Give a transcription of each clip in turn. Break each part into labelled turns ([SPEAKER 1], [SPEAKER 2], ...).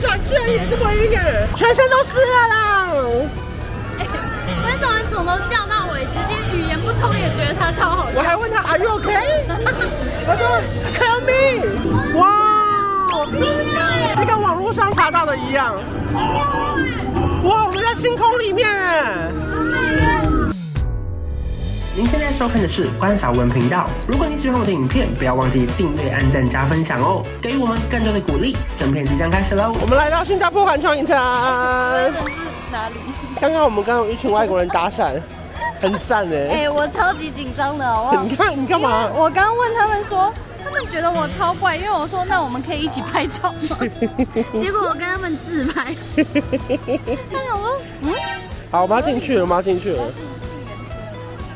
[SPEAKER 1] 转居然也这么晕耶，全身都湿了啦！
[SPEAKER 2] 哎、分手完从头叫到尾，直接语言不通也觉得他超好笑。
[SPEAKER 1] 我还问他 Are you okay？他说 Tell me。哇，这跟网络上查到的一样。哇，我们在星空里面哎。您现在收看的是关少文频道。如果你喜欢我的影片，不要忘记订阅、按赞、加分享哦，给予我们更多的鼓励。整片即将开始喽！我们来到新加坡环球影城。
[SPEAKER 2] 哪里？
[SPEAKER 1] 刚刚我们刚有一群外国人搭讪，很赞哎！
[SPEAKER 2] 哎、欸，我超级紧张的，我
[SPEAKER 1] 你看你干嘛？
[SPEAKER 2] 我刚刚问他们说，他们觉得我超怪，因为我说那我们可以一起拍照吗？结果我跟他们自拍。他想说，嗯，
[SPEAKER 1] 好，我们要进去了，我们要进去了。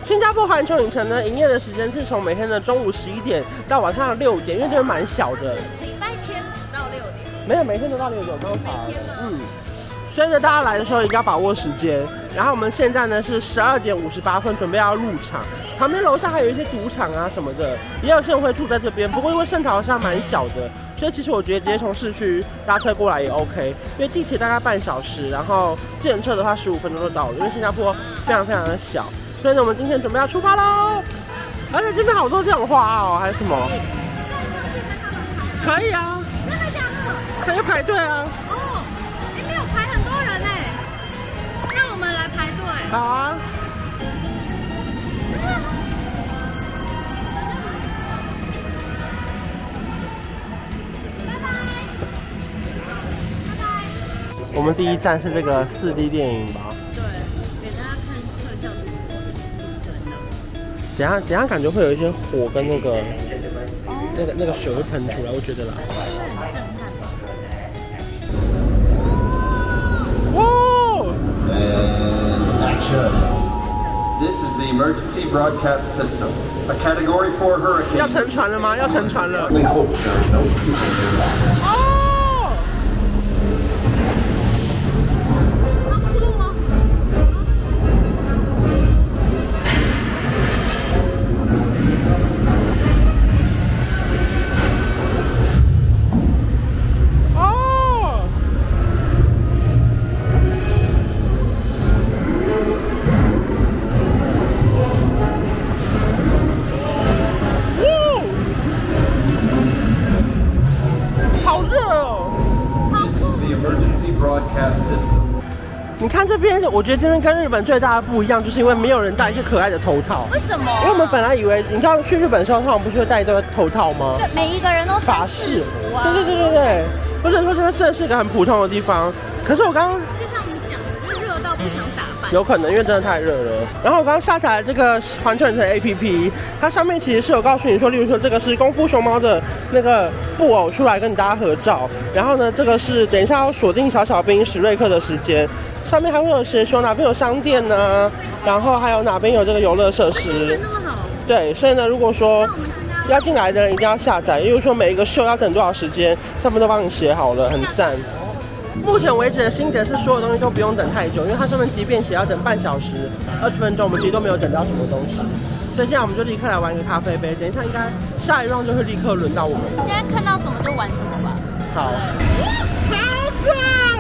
[SPEAKER 1] 新加坡环球影城呢，营业的时间是从每天的中午十一点到晚上的六点，因为这边蛮小的。
[SPEAKER 2] 礼拜天只到六点。
[SPEAKER 1] 没有，每天都到六点，刚查了。嗯，所以呢，大家来的时候一定要把握时间。然后我们现在呢是十二点五十八分，准备要入场。旁边楼下还有一些赌场啊什么的，也有些人会住在这边。不过因为圣淘沙蛮小的，所以其实我觉得直接从市区搭车过来也 OK。因为地铁大概半小时，然后计程车的话十五分钟就到了。因为新加坡非常非常的小。所以呢，我们今天准备要出发喽！而且这边好多这种花哦，还是什么？可以啊。真的假的？还要排队啊。
[SPEAKER 2] 哦，哎，没有排很多人哎。让我们来排队。
[SPEAKER 1] 好啊。拜拜。拜拜。我们第一站是这个四 D 电影吧？等下，等下，感觉会有一些火跟那个、哦、那个、那个水会喷出来，我觉得啦。
[SPEAKER 2] 很震撼。
[SPEAKER 1] 哇
[SPEAKER 3] action. This is the emergency broadcast system. A category four hurricane.
[SPEAKER 1] 要沉船了吗？要沉船了。我觉得这边跟日本最大的不一样，就是因为没有人戴一些可爱的头套。
[SPEAKER 2] 为什么？
[SPEAKER 1] 因为我们本来以为，你知道去日本的时候，他们不是会戴一个头套吗？
[SPEAKER 2] 对，每一个人都法式服啊。
[SPEAKER 1] 对对对对对，或者说这边算是一个很普通的地方。可是我刚刚
[SPEAKER 2] 就像你讲的，就热到不想打扮。
[SPEAKER 1] 有可能，因为真的太热了。然后我刚刚下载了这个环球影城 APP，它上面其实是有告诉你说，例如说这个是功夫熊猫的那个布偶出来跟你大家合照。然后呢，这个是等一下要锁定小小兵史瑞克的时间。上面还会有写说哪边有商店呢、啊，然后还有哪边有这个游乐设施。
[SPEAKER 2] 那么好。
[SPEAKER 1] 对，所以呢，如果说要进来的人一定要下载，因为说每一个秀要等多少时间，上面都帮你写好了，很赞。目前为止的心得是，所有东西都不用等太久，因为它上面即便写要等半小时、二十分钟，我们其实都没有等到什么东西。所以现在我们就立刻来玩一个咖啡杯，等一下应该下一 round 就会立刻轮到我们。
[SPEAKER 2] 现在看到什么就玩什么吧。
[SPEAKER 1] 好。好帅！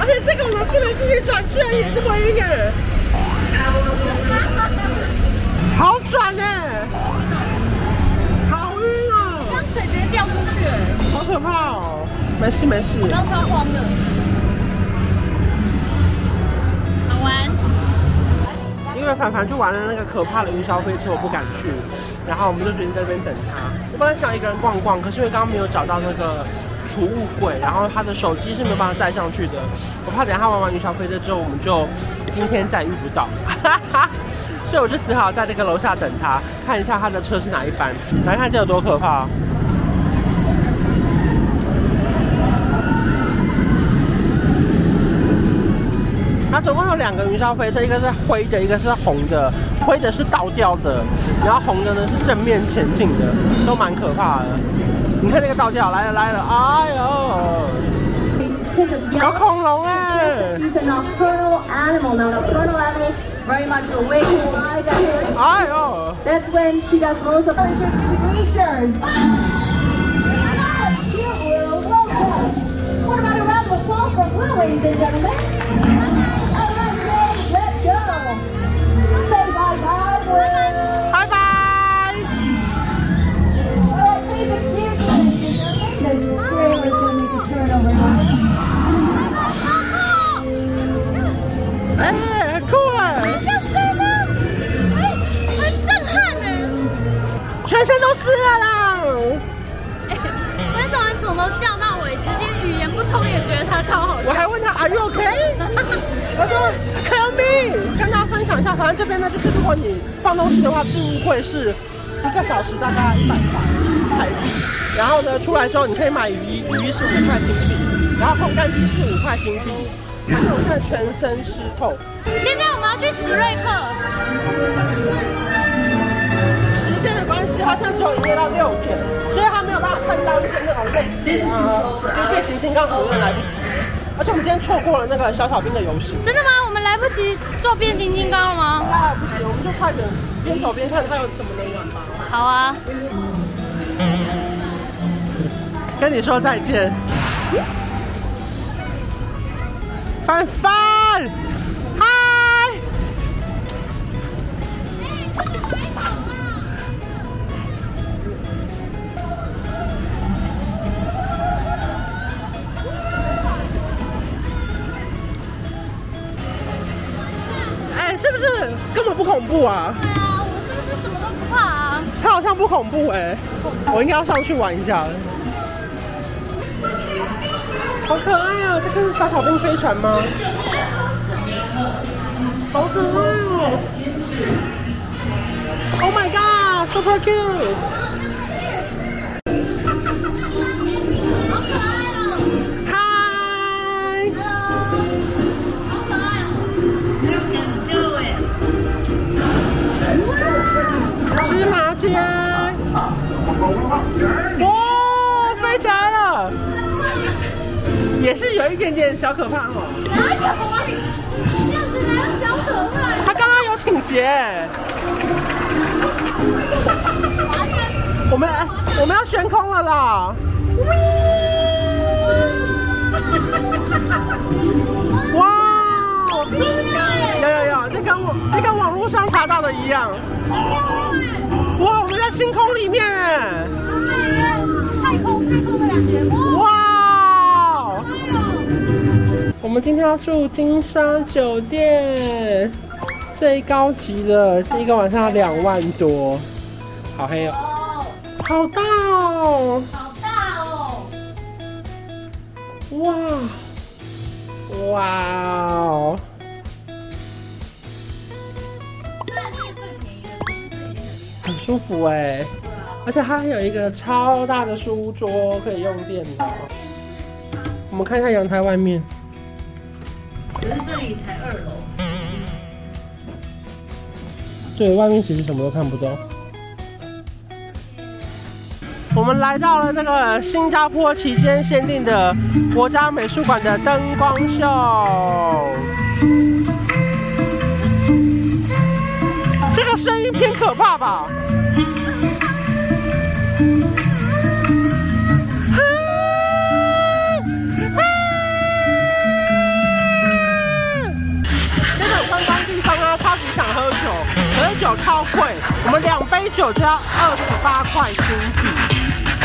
[SPEAKER 1] 而且这个我们不能自己转，居然也这么晕耶！好转哎！好晕哦！
[SPEAKER 2] 刚水直接掉出去哎！
[SPEAKER 1] 好可怕哦！没事没事。
[SPEAKER 2] 我刚超慌的。
[SPEAKER 1] 为凡凡就玩了那个可怕的云霄飞车，我不敢去，然后我们就决定在这边等他。我本来想一个人逛逛，可是因为刚刚没有找到那个。储物柜，然后他的手机是没有办法带上去的，我怕等下他玩完云霄飞车之后，我们就今天再遇不到，所以我就只好在这个楼下等他，看一下他的车是哪一班。来看这有多可怕！它总共有两个云霄飞车，一个是灰的，一个是红的。灰的是倒吊的，然后红的呢是正面前进的，都蛮可怕的。你看那个倒吊来了来了，哎呦，有恐龙哎！哎呦，全身都湿了啦。
[SPEAKER 2] 但是我从头叫到尾，直接语言不通也觉得他超好笑。
[SPEAKER 1] 我还问他 Are you okay？我说 Tell me，跟大家分享一下，反正这边呢，就是如果你放东西的话，进入会是一个小时大概一百块台币，然后呢出来之后你可以买雨衣，雨衣是五块新币，然后烘干机是五块新币，反正我现在全身湿透。
[SPEAKER 2] 今天我们要去史瑞克，
[SPEAKER 1] 关系，它现在只有营业到六点，所以他没有办法看到一些那种类似啊，已经变形金刚很多人来不及。而且我们今天错过了那个小小兵的游行。
[SPEAKER 2] 真的吗？我们来不及做变形金刚了吗？
[SPEAKER 1] 啊，不行，我们就快点边走边看它有什么能玩吧。
[SPEAKER 2] 好啊，
[SPEAKER 1] 跟你说再见，范范，怖啊？
[SPEAKER 2] 对啊，我是不是什么都不怕啊？
[SPEAKER 1] 它好像不恐怖哎、我应该要上去玩一下了。好可爱啊！这个是小小兵飞船吗？好可爱哦！Oh my god，super cute！也是有一点点小可怕哦。
[SPEAKER 2] 哪有啊？这样子哪有小可爱？
[SPEAKER 1] 他刚刚有倾斜。我们我们要悬空了啦！哇！有有有，就跟我就跟网络上查到的一样。哇，我们在星空里面哎！
[SPEAKER 2] 太空太空的感
[SPEAKER 1] 觉，们今天要住金沙酒店，最高级的，一个晚上要两万多，好黑哦，好大哦！
[SPEAKER 2] 好大哦！
[SPEAKER 1] 哇，哇哦！
[SPEAKER 2] 虽然这是最便宜的，很。
[SPEAKER 1] 舒服哎，而且它还有一个超大的书桌可以用电脑。我们看一下阳台外面，
[SPEAKER 2] 可是这里才二楼。
[SPEAKER 1] 对外面其实什么都看不到。我们来到了这个新加坡期间限定的国家美术馆的灯光秀。这个声音偏可怕吧？酒就要二十八块新币，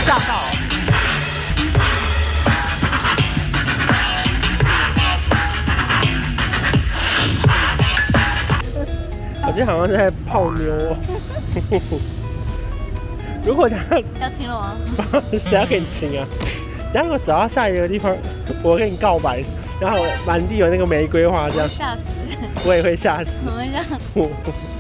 [SPEAKER 1] 吓到！我今天好像在泡妞哦。如果他
[SPEAKER 2] 要亲了吗？
[SPEAKER 1] 谁要给你亲啊？然后我走到下一个地方，我跟你告白，然后满地有那个玫瑰花，这样
[SPEAKER 2] 吓死！
[SPEAKER 1] 我也会吓死。
[SPEAKER 2] 我们
[SPEAKER 1] 这样。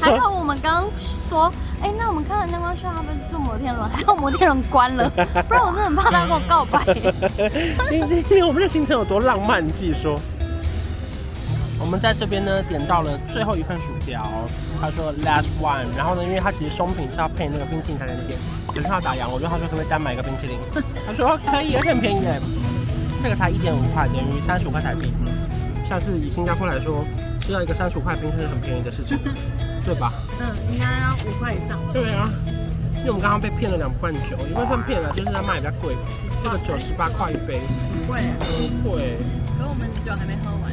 [SPEAKER 2] 还好，我们刚刚说，哎、那我们看完灯光秀，要不要去坐摩天轮？还好摩天轮关了，不然我真的很怕他跟我告白。
[SPEAKER 1] 因为我们的行程有多浪漫，你自己说。我们在这边呢点到了最后一份薯条，他说 last one，然后呢，因为他其实松饼是要配那个冰淇淋才能点，可是他打烊，我就他说可不可以单买一个冰淇淋？他说可以，而且很便宜哎，这个才一点五块，等于三十五块台币。像是以新加坡来说，其吃到一个三十五块冰是很便宜的事情，对吧？
[SPEAKER 2] 嗯，应该要五块以上。
[SPEAKER 1] 对啊，因为我们刚刚被骗了两罐酒，也不算骗了，就是在卖比较贵，这个九十八块一杯，
[SPEAKER 2] 很贵，
[SPEAKER 1] 很贵。
[SPEAKER 2] 可是我们酒还没喝完。